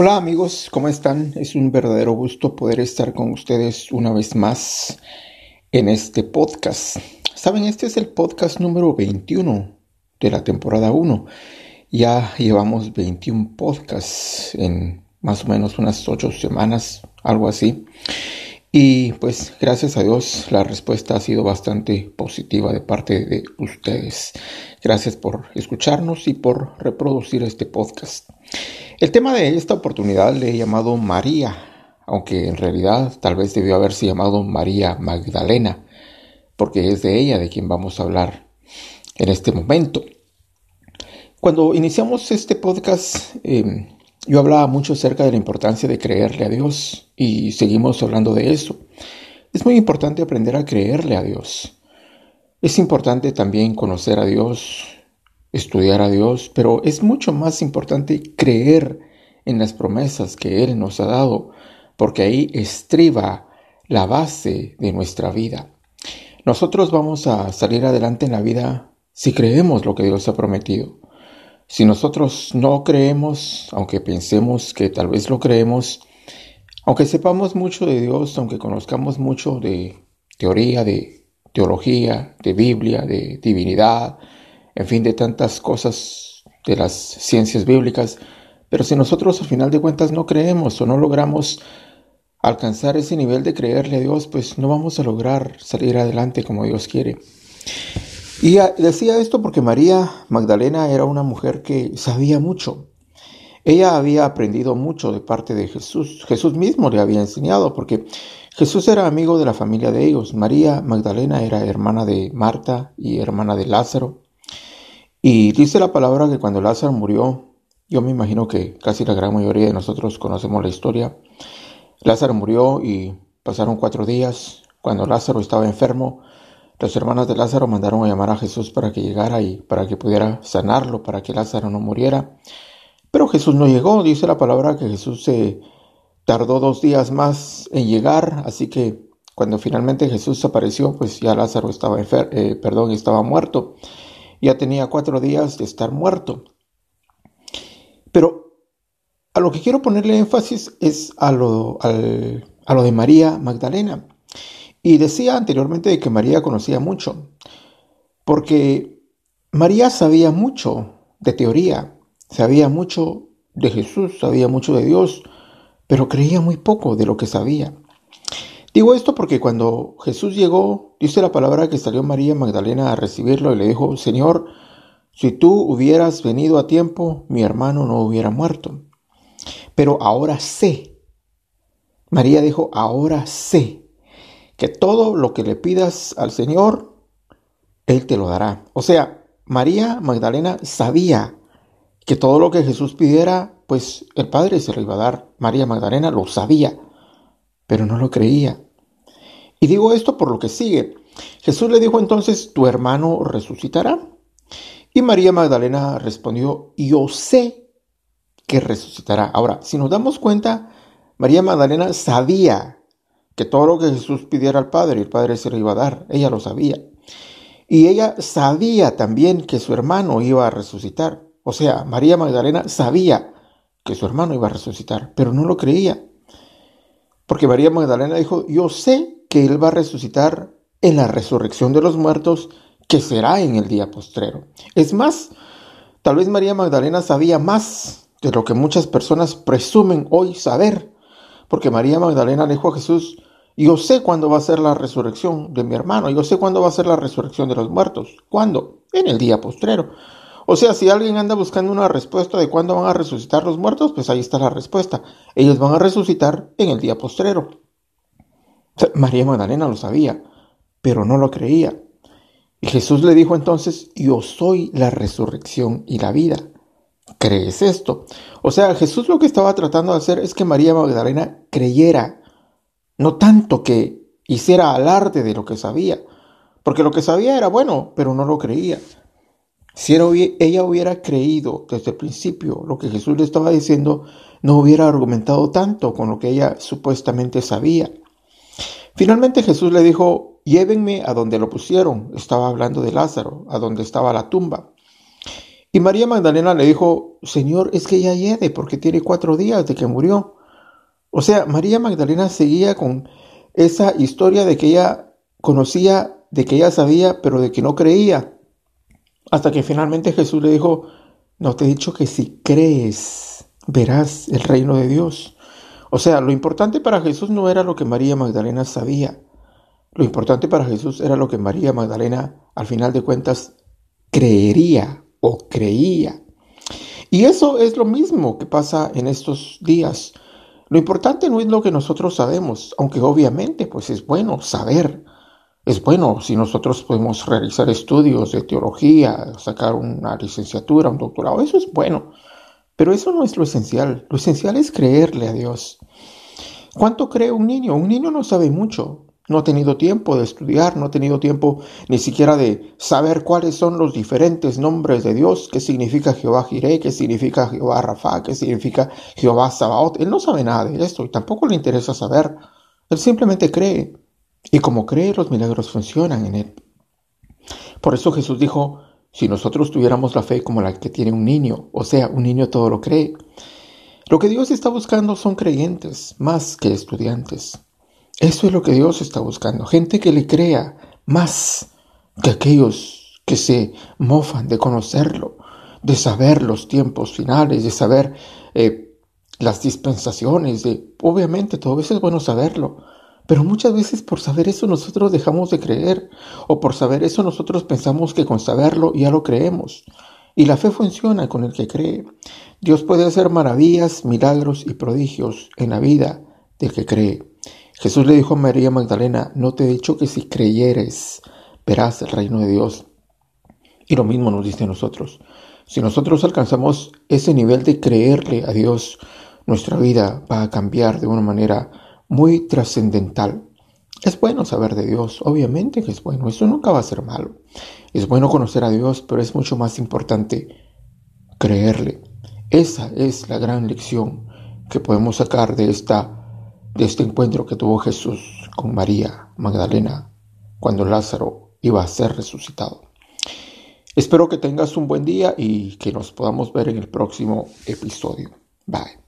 Hola amigos, ¿cómo están? Es un verdadero gusto poder estar con ustedes una vez más en este podcast. Saben, este es el podcast número 21 de la temporada 1. Ya llevamos 21 podcasts en más o menos unas 8 semanas, algo así. Y pues gracias a Dios la respuesta ha sido bastante positiva de parte de ustedes. Gracias por escucharnos y por reproducir este podcast. El tema de esta oportunidad le he llamado María, aunque en realidad tal vez debió haberse llamado María Magdalena, porque es de ella de quien vamos a hablar en este momento. Cuando iniciamos este podcast, em, yo hablaba mucho acerca de la importancia de creerle a Dios y seguimos hablando de eso. Es muy importante aprender a creerle a Dios. Es importante también conocer a Dios, estudiar a Dios, pero es mucho más importante creer en las promesas que Él nos ha dado, porque ahí estriba la base de nuestra vida. Nosotros vamos a salir adelante en la vida si creemos lo que Dios ha prometido. Si nosotros no creemos, aunque pensemos que tal vez lo creemos, aunque sepamos mucho de Dios, aunque conozcamos mucho de teoría, de teología, de Biblia, de divinidad, en fin, de tantas cosas de las ciencias bíblicas, pero si nosotros al final de cuentas no creemos o no logramos alcanzar ese nivel de creerle a Dios, pues no vamos a lograr salir adelante como Dios quiere. Y decía esto porque María Magdalena era una mujer que sabía mucho. Ella había aprendido mucho de parte de Jesús. Jesús mismo le había enseñado porque Jesús era amigo de la familia de ellos. María Magdalena era hermana de Marta y hermana de Lázaro. Y dice la palabra que cuando Lázaro murió, yo me imagino que casi la gran mayoría de nosotros conocemos la historia, Lázaro murió y pasaron cuatro días. Cuando Lázaro estaba enfermo, las hermanas de Lázaro mandaron a llamar a Jesús para que llegara y para que pudiera sanarlo, para que Lázaro no muriera. Pero Jesús no llegó, dice la palabra que Jesús se tardó dos días más en llegar, así que cuando finalmente Jesús apareció, pues ya Lázaro estaba enfer eh, perdón, estaba muerto ya tenía cuatro días de estar muerto. Pero a lo que quiero ponerle énfasis es a lo, a lo de María Magdalena. Y decía anteriormente de que María conocía mucho, porque María sabía mucho de teoría, sabía mucho de Jesús, sabía mucho de Dios, pero creía muy poco de lo que sabía. Digo esto porque cuando Jesús llegó, dice la palabra que salió María Magdalena a recibirlo y le dijo, Señor, si tú hubieras venido a tiempo, mi hermano no hubiera muerto. Pero ahora sé, María dijo, ahora sé que todo lo que le pidas al Señor, Él te lo dará. O sea, María Magdalena sabía que todo lo que Jesús pidiera, pues el Padre se lo iba a dar. María Magdalena lo sabía pero no lo creía. Y digo esto por lo que sigue. Jesús le dijo entonces, tu hermano resucitará. Y María Magdalena respondió, yo sé que resucitará. Ahora, si nos damos cuenta, María Magdalena sabía que todo lo que Jesús pidiera al Padre, el Padre se lo iba a dar. Ella lo sabía. Y ella sabía también que su hermano iba a resucitar. O sea, María Magdalena sabía que su hermano iba a resucitar, pero no lo creía. Porque María Magdalena dijo, yo sé que Él va a resucitar en la resurrección de los muertos, que será en el día postrero. Es más, tal vez María Magdalena sabía más de lo que muchas personas presumen hoy saber. Porque María Magdalena le dijo a Jesús, yo sé cuándo va a ser la resurrección de mi hermano, yo sé cuándo va a ser la resurrección de los muertos. ¿Cuándo? En el día postrero. O sea, si alguien anda buscando una respuesta de cuándo van a resucitar los muertos, pues ahí está la respuesta. Ellos van a resucitar en el día postrero. María Magdalena lo sabía, pero no lo creía. Y Jesús le dijo entonces, yo soy la resurrección y la vida. ¿Crees esto? O sea, Jesús lo que estaba tratando de hacer es que María Magdalena creyera, no tanto que hiciera alarde de lo que sabía, porque lo que sabía era bueno, pero no lo creía. Si ella hubiera creído desde el principio lo que Jesús le estaba diciendo, no hubiera argumentado tanto con lo que ella supuestamente sabía. Finalmente Jesús le dijo, llévenme a donde lo pusieron. Estaba hablando de Lázaro, a donde estaba la tumba. Y María Magdalena le dijo, Señor, es que ya hiede porque tiene cuatro días de que murió. O sea, María Magdalena seguía con esa historia de que ella conocía, de que ella sabía, pero de que no creía. Hasta que finalmente Jesús le dijo, no te he dicho que si crees, verás el reino de Dios. O sea, lo importante para Jesús no era lo que María Magdalena sabía. Lo importante para Jesús era lo que María Magdalena, al final de cuentas, creería o creía. Y eso es lo mismo que pasa en estos días. Lo importante no es lo que nosotros sabemos, aunque obviamente pues es bueno saber. Es bueno si nosotros podemos realizar estudios de teología, sacar una licenciatura, un doctorado, eso es bueno. Pero eso no es lo esencial. Lo esencial es creerle a Dios. ¿Cuánto cree un niño? Un niño no sabe mucho. No ha tenido tiempo de estudiar, no ha tenido tiempo ni siquiera de saber cuáles son los diferentes nombres de Dios, qué significa Jehová Jireh, qué significa Jehová Rafa, qué significa Jehová Sabaoth. Él no sabe nada de esto y tampoco le interesa saber. Él simplemente cree. Y como cree, los milagros funcionan en él. Por eso Jesús dijo, si nosotros tuviéramos la fe como la que tiene un niño, o sea, un niño todo lo cree, lo que Dios está buscando son creyentes más que estudiantes. Eso es lo que Dios está buscando. Gente que le crea más que aquellos que se mofan de conocerlo, de saber los tiempos finales, de saber eh, las dispensaciones, de obviamente todo eso es bueno saberlo, pero muchas veces por saber eso nosotros dejamos de creer o por saber eso nosotros pensamos que con saberlo ya lo creemos. Y la fe funciona con el que cree. Dios puede hacer maravillas, milagros y prodigios en la vida del que cree. Jesús le dijo a María Magdalena, no te he dicho que si creyeres verás el reino de Dios. Y lo mismo nos dice a nosotros. Si nosotros alcanzamos ese nivel de creerle a Dios, nuestra vida va a cambiar de una manera muy trascendental. Es bueno saber de Dios, obviamente que es bueno, eso nunca va a ser malo. Es bueno conocer a Dios, pero es mucho más importante creerle. Esa es la gran lección que podemos sacar de esta de este encuentro que tuvo Jesús con María Magdalena cuando Lázaro iba a ser resucitado. Espero que tengas un buen día y que nos podamos ver en el próximo episodio. Bye.